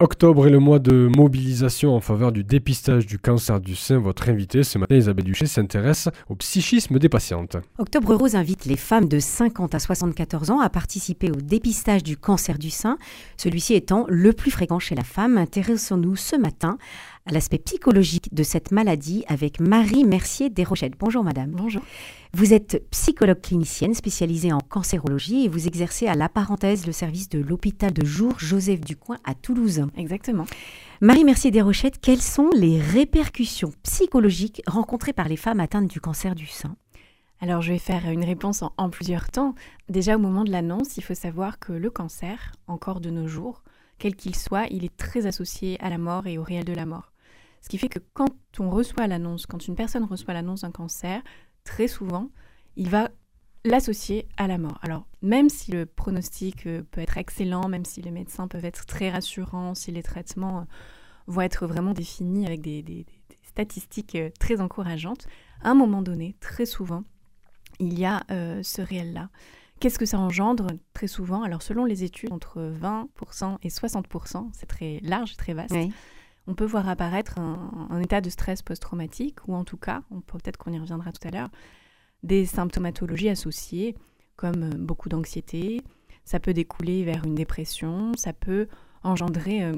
Octobre est le mois de mobilisation en faveur du dépistage du cancer du sein. Votre invitée ce matin, Isabelle Duché, s'intéresse au psychisme des patientes. Octobre Rose invite les femmes de 50 à 74 ans à participer au dépistage du cancer du sein, celui-ci étant le plus fréquent chez la femme. Intéressons-nous ce matin à l'aspect psychologique de cette maladie avec Marie Mercier Desrochettes. Bonjour madame. Bonjour. Vous êtes psychologue clinicienne spécialisée en cancérologie et vous exercez à la parenthèse le service de l'hôpital de jour Joseph Ducoin à Toulouse. Exactement. Marie Mercier Desrochettes, quelles sont les répercussions psychologiques rencontrées par les femmes atteintes du cancer du sein? Alors je vais faire une réponse en, en plusieurs temps. Déjà au moment de l'annonce, il faut savoir que le cancer, encore de nos jours, quel qu'il soit, il est très associé à la mort et au réel de la mort. Ce qui fait que quand on reçoit l'annonce, quand une personne reçoit l'annonce d'un cancer, très souvent, il va l'associer à la mort. Alors, même si le pronostic euh, peut être excellent, même si les médecins peuvent être très rassurants, si les traitements euh, vont être vraiment définis avec des, statistiques euh, très encourageantes, à un moment donné, très souvent, il y a ce réel-là. Qu'est-ce que ça engendre Très souvent, alors selon les études, entre 20% et 60%, c'est très large, très vaste on peut voir apparaître un, état de stress post-traumatique, ou en tout cas, on peut-être qu'on y reviendra tout à l'heure, des symptomatologies associées, comme euh, beaucoup d'anxiété, ça peut découler vers une dépression, ça peut engendrer euh,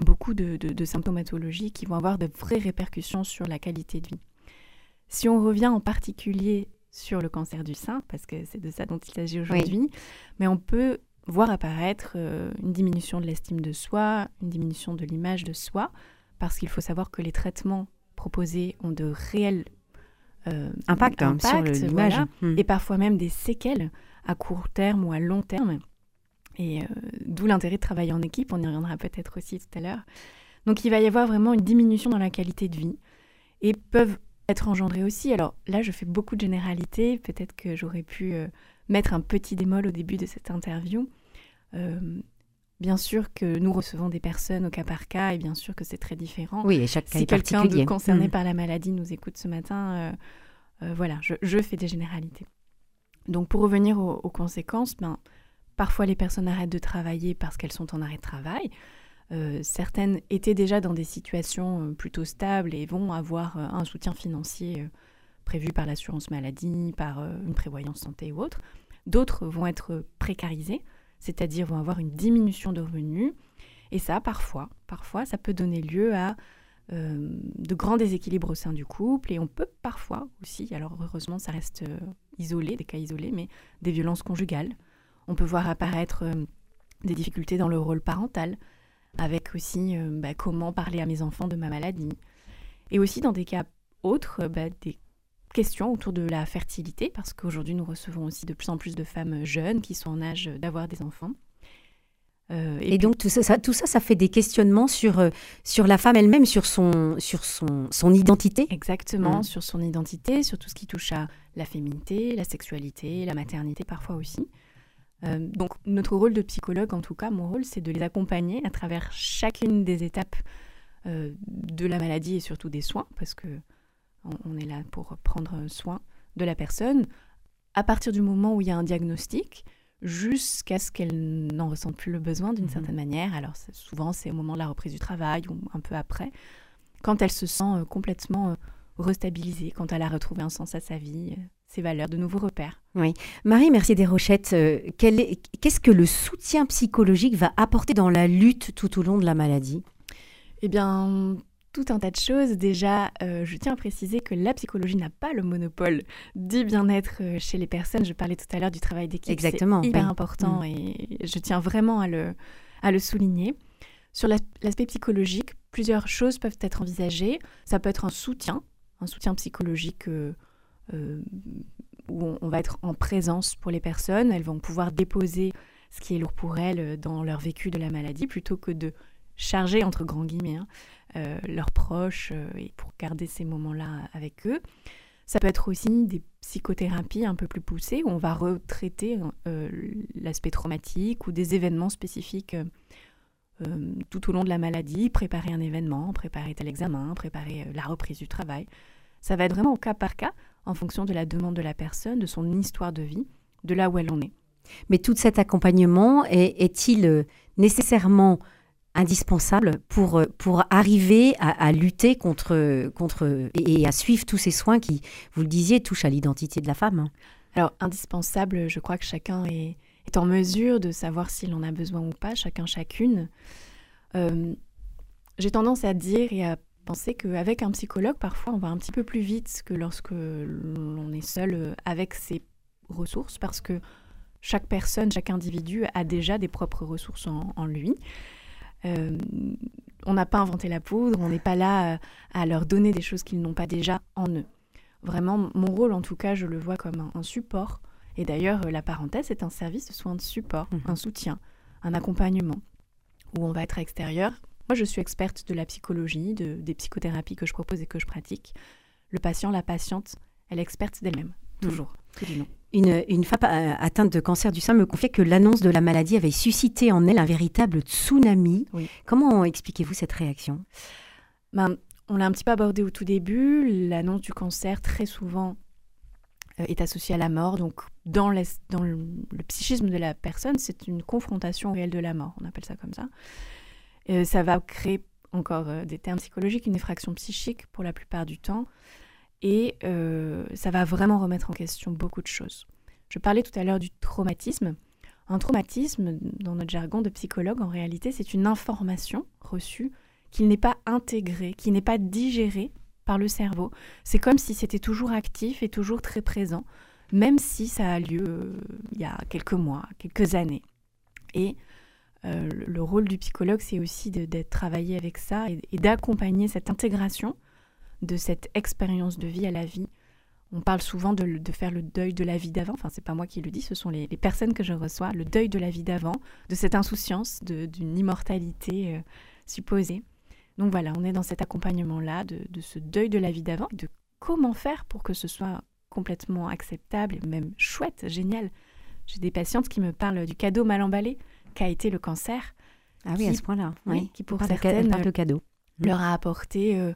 beaucoup de, symptomatologies qui vont avoir de vraies répercussions sur la qualité de vie. Si on revient en particulier sur le cancer du sein, parce que c'est de ça dont il s'agit aujourd'hui, mais on peut voir apparaître euh, une diminution de l'estime de soi, une diminution de l'image de soi, parce qu'il faut savoir que les traitements proposés ont de réels euh, impacts hein, sur l'image, hmm. et parfois même des séquelles à court terme ou à long terme. Et euh, d'où l'intérêt de travailler en équipe, on y reviendra peut-être aussi tout à l'heure. Donc il va y avoir vraiment une diminution dans la qualité de vie et peuvent être engendrés aussi. Alors là, je fais beaucoup de généralités, peut-être que j'aurais pu mettre un petit démol au début de cette interview. Euh, bien sûr que nous recevons des personnes au cas par cas et bien sûr que c'est très différent. Oui, et chaque cas si quelqu'un de concerné mm. par la maladie nous écoute ce matin, euh, euh, voilà, je, fais des généralités. Donc pour revenir aux, conséquences, ben, parfois les personnes arrêtent de travailler parce qu'elles sont en arrêt de travail. certaines étaient déjà dans des situations plutôt stables et vont avoir un soutien financier prévu par l'assurance maladie, par une prévoyance santé ou autre. D'autres vont être précarisées c'est-à-dire vont avoir une diminution de revenus. Et ça, parfois, parfois, ça peut donner lieu à euh, de grands déséquilibres au sein du couple. Et on peut parfois aussi, alors heureusement, ça reste euh, isolé, des cas isolés, mais des violences conjugales. On peut voir apparaître euh, des difficultés dans le rôle parental, avec aussi bah, comment parler à mes enfants de ma maladie. Et aussi dans des cas autres, bah, des questions autour de la fertilité, parce qu'aujourd'hui nous recevons aussi de plus en plus de femmes jeunes qui sont en âge d'avoir des enfants. Euh, et, donc tout ça, tout ça, ça fait des questionnements sur, euh, sur la femme elle-même, sur, son, sur son, son identité. Exactement, mmh. sur son identité, sur tout ce qui touche à la féminité, la sexualité, la maternité parfois aussi. Euh, donc notre rôle de psychologue, en tout cas mon rôle, c'est de les accompagner à travers chacune des étapes de la maladie et surtout des soins, parce que on, est là pour prendre soin de la personne à partir du moment où il y a un diagnostic jusqu'à ce qu'elle n'en ressente plus le besoin d'une mhm. certaine manière. Alors souvent c'est au moment de la reprise du travail ou un peu après, quand elle se sent euh, complètement euh, restabilisée, quand elle a retrouvé un sens à sa vie, euh, ses valeurs, de nouveaux repères. Oui. Marie Mercier Desrochettes, qu'est-ce que le soutien psychologique va apporter dans la lutte tout au long de la maladie? Eh bien, tout un tas de choses. Déjà, euh, je tiens à préciser que la psychologie n'a pas le monopole du bien-être euh, chez les personnes. Je parlais tout à l'heure du travail d'équipe. Exactement. C'est hyper important mm. et je tiens vraiment à le, à le souligner. Sur l'aspect psychologique, plusieurs choses peuvent être envisagées. Ça peut être un soutien, un soutien psychologique euh, où on, on, va être en présence pour les personnes. Elles vont pouvoir déposer ce qui est lourd pour elles dans leur vécu de la maladie plutôt que de charger, entre grands guillemets, hein, euh, leurs proches euh, et pour garder ces moments-là avec eux. Ça peut être aussi des psychothérapies un peu plus poussées où on va retraiter euh, l'aspect traumatique ou des événements spécifiques tout au long de la maladie, préparer un événement, préparer tel examen, préparer la reprise du travail. Ça va être vraiment au cas par cas en fonction de la demande de la personne, de son histoire de vie, de là où elle en est. Mais tout cet accompagnement est-il nécessairement indispensable pour, pour arriver à, lutter contre, contre et, à suivre tous ces soins qui, vous le disiez, touchent à l'identité de la femme Alors, indispensable, je crois que chacun est, est en mesure de savoir s'il en a besoin ou pas, chacun, chacune. Euh, j'ai tendance à dire et à penser qu'avec un psychologue, parfois, on va un petit peu plus vite que lorsque l'on est seul euh, avec ses ressources, parce que chaque personne, chaque individu a déjà des propres ressources en, lui. Euh, on n'a pas inventé la poudre, on n'est pas là à leur donner des choses qu'ils n'ont pas déjà en eux. Vraiment, mon rôle, en tout cas, je le vois comme un, support. Et d'ailleurs, la parenthèse est un service de soins de support, mhm. un soutien, un accompagnement, où on va être extérieur moi, je suis experte de la psychologie, de, des psychothérapies que je propose et que je pratique. Le patient, la patiente, elle est experte d'elle-même, mm. toujours, Une, une, femme euh, atteinte de cancer du sein me confiait que l'annonce de la maladie avait suscité en elle un véritable tsunami. Comment expliquez-vous cette réaction? Ben, On l'a un petit peu abordé au tout début. L'annonce du cancer, très souvent, euh, est associée à la mort. Donc, dans, dans le, le, psychisme de la personne, c'est une confrontation réelle de la mort. On appelle ça comme ça. Euh, ça va créer encore euh, des termes psychologiques, une effraction psychique pour la plupart du temps. Et euh, ça va vraiment remettre en question beaucoup de choses. Je parlais tout à l'heure du traumatisme. Un traumatisme, dans notre jargon de psychologue, en réalité, c'est une information reçue qui n'est pas intégrée, qui n'est pas digérée par le cerveau. C'est comme si c'était toujours actif et toujours très présent, même si ça a lieu il y a quelques mois, quelques années. Et euh, le rôle du psychologue, c'est aussi d'être travaillé avec ça et, d'accompagner cette intégration de cette expérience de vie à la vie. On parle souvent de, faire le deuil de la vie d'avant. Enfin, c'est pas moi qui le dis, ce sont les, personnes que je reçois. Le deuil de la vie d'avant, de cette insouciance, d'une immortalité euh, supposée. Donc voilà, on est dans cet accompagnement-là, de, de, ce deuil de la vie d'avant, de comment faire pour que ce soit complètement acceptable et même chouette, génial. J'ai des patientes qui me parlent du cadeau mal emballé qu'a été le cancer. Ah oui, à ce point-là. Oui, qui pour certaines le cadeau. leur a apporté euh,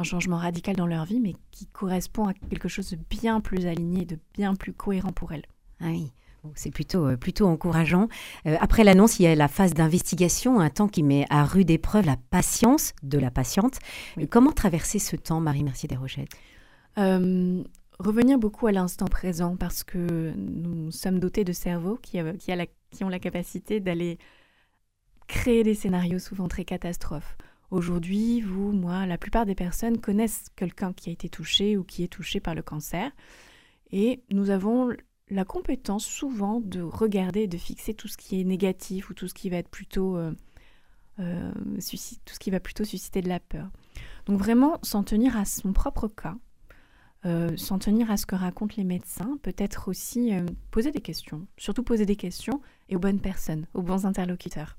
un changement radical dans leur vie, mais qui correspond à quelque chose de bien plus aligné, de bien plus cohérent pour elles. Ah oui. C'est plutôt, euh, plutôt encourageant. Euh, après l'annonce, il y a la phase d'investigation, un temps qui met à rude épreuve la patience de la patiente. Comment traverser ce temps, Marie-Mercier Desrochettes Revenir beaucoup à l'instant présent parce que nous sommes dotés de cerveaux qui, qui, a la, qui ont la capacité d'aller créer des scénarios souvent très catastrophes. Aujourd'hui, vous, moi, la plupart des personnes connaissent quelqu'un qui a été touché ou qui est touché par le cancer. Et nous avons la compétence souvent de regarder, de fixer tout ce qui est négatif ou tout ce qui va être plutôt, euh, euh, tout ce qui va plutôt susciter de la peur. Donc vraiment s'en tenir à son propre cas, euh, s'en tenir à ce que racontent les médecins, peut-être aussi poser des questions, surtout poser des questions et aux bonnes personnes, aux bons interlocuteurs,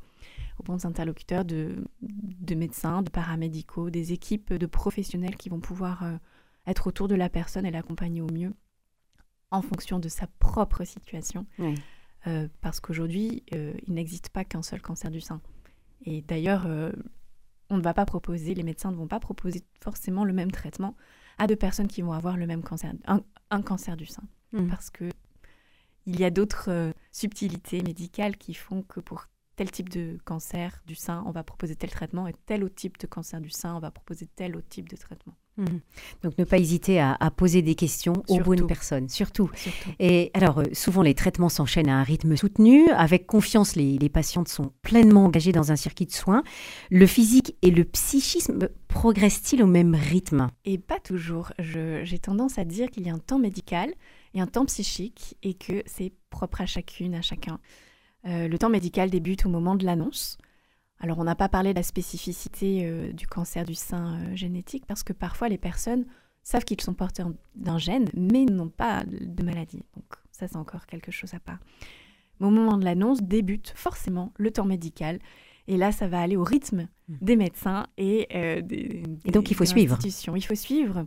aux bons interlocuteurs de, médecins, de paramédicaux, des équipes de professionnels qui vont pouvoir euh, être autour de la personne et l'accompagner au mieux en fonction de sa propre situation. parce qu'aujourd'hui, il n'existe pas qu'un seul cancer du sein. Et d'ailleurs, on ne va pas proposer, les médecins ne vont pas proposer forcément le même traitement à deux personnes qui vont avoir le même cancer, un, cancer du sein. Mm. Parce que il y a d'autres euh, subtilités médicales qui font que pour tel type de cancer du sein, on va proposer tel traitement, et tel autre type de cancer du sein, on va proposer tel autre type de traitement. Mhm. Donc ne pas hésiter à, poser des questions aux bonnes personnes, surtout. Et alors, euh, souvent les traitements s'enchaînent à un rythme soutenu. Avec confiance, les, patientes sont pleinement engagées dans un circuit de soins. Le physique et le psychisme progressent-ils au même rythme? Et pas toujours. J'ai tendance à dire qu'il y a un temps médical et un temps psychique et que c'est propre à chacune, à chacun. Euh, le temps médical débute au moment de l'annonce. Alors on n'a pas parlé de la spécificité euh, du cancer du sein euh, génétique parce que parfois les personnes savent qu'ils sont porteurs d'un gène mais n'ont pas de maladie. Donc ça c'est encore quelque chose à part. Mais au moment de l'annonce débute forcément le temps médical et là ça va aller au rythme mmh. des médecins et des, Et donc il faut suivre. Il faut suivre.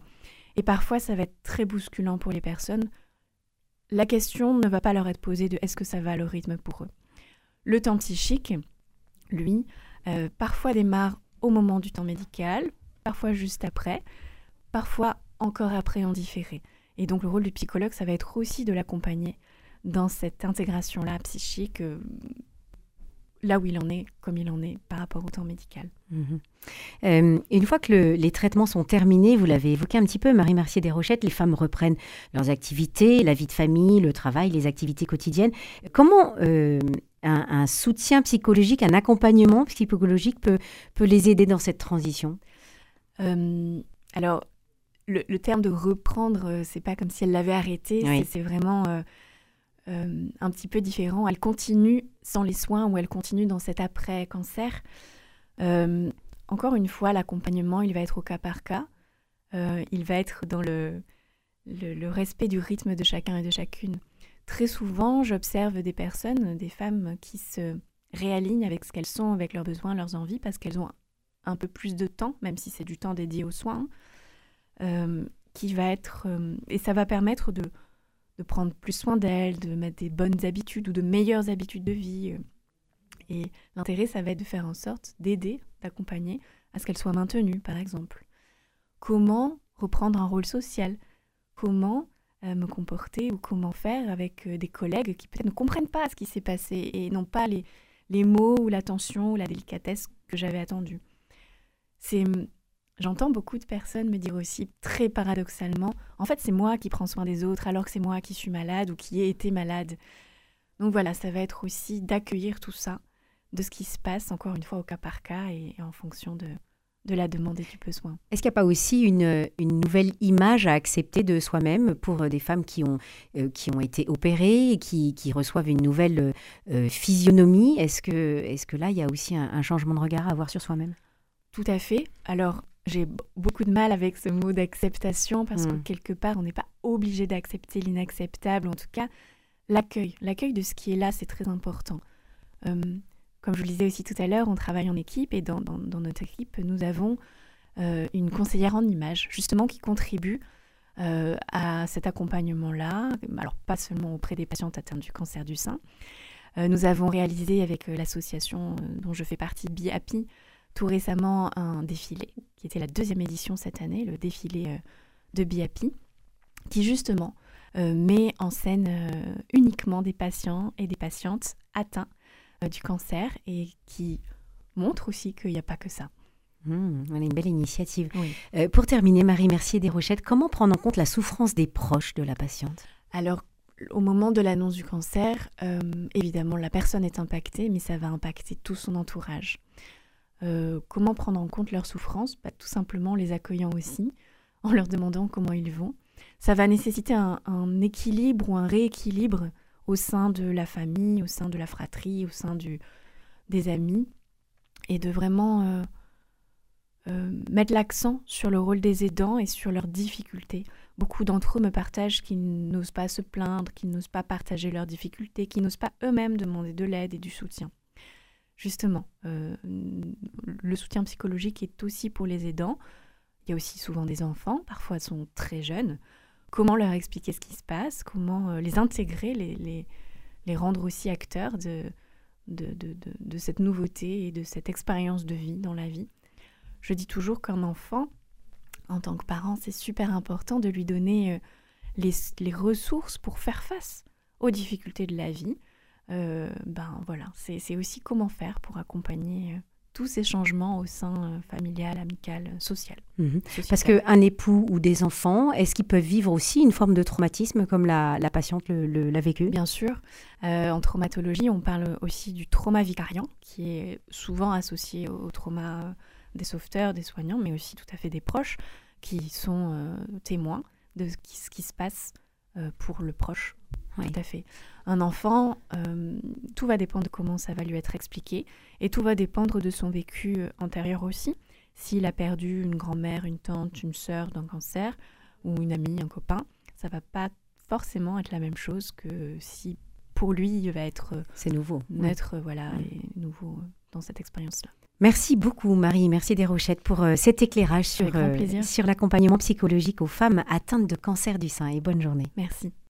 Et parfois ça va être très bousculant pour les personnes. La question ne va pas leur être posée de est-ce que ça va le rythme pour eux. Le temps psychique, lui, euh, parfois démarre au moment du temps médical, parfois juste après, parfois encore après en différé. Et donc le rôle du psychologue, ça va être aussi de l'accompagner dans cette intégration-là psychique, euh, là où il en est, comme il en est par rapport au temps médical. Mhm. Euh, une fois que les traitements sont terminés, vous l'avez évoqué un petit peu, Marie Mercier Desrochettes, les femmes reprennent leurs activités, la vie de famille, le travail, les activités quotidiennes. Comment un, soutien psychologique, un accompagnement psychologique peut, peut les aider dans cette transition euh, Alors, le, terme de reprendre, c'est pas comme si elle l'avait arrêté, c'est vraiment euh, un petit peu différent. Elle continue sans les soins ou elle continue dans cet après-cancer. Euh, encore une fois, l'accompagnement, il va être au cas par cas. Euh, il va être dans le, le, respect du rythme de chacun et de chacune. Très souvent, j'observe des personnes, des femmes qui se réalignent avec ce qu'elles sont, avec leurs besoins, leurs envies, parce qu'elles ont un peu plus de temps, même si c'est du temps dédié aux soins, qui va être... et ça va permettre de de prendre plus soin d'elle, de mettre des bonnes habitudes ou de meilleures habitudes de vie. Euh. Et l'intérêt, ça va être de faire en sorte d'aider, d'accompagner à ce qu'elle soit maintenue, par exemple. Comment reprendre un rôle social? Comment euh, me comporter ou comment faire avec euh, des collègues qui peut-être ne comprennent pas ce qui s'est passé et n'ont pas les, les mots ou l'attention ou la délicatesse que j'avais attendue. C'est J'entends beaucoup de personnes me dire aussi, très paradoxalement, en fait c'est moi qui prends soin des autres alors que c'est moi qui suis malade ou qui ai été malade. Donc voilà, ça va être aussi d'accueillir tout ça, de ce qui se passe, encore une fois au cas par cas et, en fonction de, de la demande et du besoin. Est-ce qu'il n'y a pas aussi une, une, nouvelle image à accepter de soi-même pour des femmes qui ont, euh, qui ont été opérées et qui, qui reçoivent une nouvelle euh, physionomie? Est-ce que, est que là, il y a aussi un, un changement de regard à avoir sur soi-même? Tout à fait. Alors, j'ai beaucoup de mal avec ce mot d'acceptation parce que hmm. quelque part, on n'est pas obligé d'accepter l'inacceptable. En tout cas, l'accueil, l'accueil de ce qui est là, c'est très important. Euh, comme je le disais aussi tout à l'heure, on travaille en équipe et dans, notre équipe, nous avons euh, une conseillère en image, justement, qui contribue euh, à cet accompagnement-là. Alors, pas seulement auprès des patientes atteintes du cancer du sein. nous avons réalisé avec l'association dont je fais partie, BIAPI, tout récemment un défilé, qui était la deuxième édition cette année, le défilé euh, de Biapi, qui justement euh, met en scène euh, uniquement des patients et des patientes atteints du cancer et qui montre aussi qu'il n'y a pas que ça. Mmh, une belle initiative. pour terminer, Marie Mercier des Rochettes, comment prendre en compte la souffrance des proches de la patiente? Alors, au moment de l'annonce du cancer, évidemment, la personne est impactée, mais ça va impacter tout son entourage. Euh, comment prendre en compte leurs souffrances bah, Tout simplement les accueillant aussi, en leur demandant comment ils vont. Ça va nécessiter un, équilibre ou un rééquilibre au sein de la famille, au sein de la fratrie, au sein du, des amis, et de vraiment euh, euh, mettre l'accent sur le rôle des aidants et sur leurs difficultés. Beaucoup d'entre eux me partagent qu'ils n'osent pas se plaindre, qu'ils n'osent pas partager leurs difficultés, qu'ils n'osent pas eux-mêmes demander de l'aide et du soutien justement, euh, le soutien psychologique est aussi pour les aidants. Il y a aussi souvent des enfants, parfois sont très jeunes. Comment leur expliquer ce qui se passe Comment euh, les intégrer, les, les, rendre aussi acteurs de, de, de, cette nouveauté et de cette expérience de vie dans la vie. Je dis toujours qu'un enfant, en tant que parent, c'est super important de lui donner euh, les, les ressources pour faire face aux difficultés de la vie, euh, ben voilà, c'est aussi comment faire pour accompagner tous ces changements au sein euh, familial, amical, social. Mhm. Parce qu'un époux ou des enfants, est-ce qu'ils peuvent vivre aussi une forme de traumatisme comme la, la patiente l'a vécu? Bien sûr. en traumatologie, on parle aussi du trauma vicariant, qui est souvent associé au trauma des sauveteurs, des soignants, mais aussi tout à fait des proches qui sont témoins de ce qui se passe pour le proche tout à fait. Un enfant, euh, tout va dépendre de comment ça va lui être expliqué et tout va dépendre de son vécu euh, antérieur aussi. S'il a perdu une grand-mère, une tante, une sœur d'un cancer ou une amie, un copain, ça va pas forcément être la même chose que si pour lui il va être euh, c'est nouveau, neutre, voilà, et nouveau dans cette expérience-là. Merci beaucoup Marie, merci des Rochettes pour cet éclairage sur, sur l'accompagnement psychologique aux femmes atteintes de cancer du sein et bonne journée. Merci.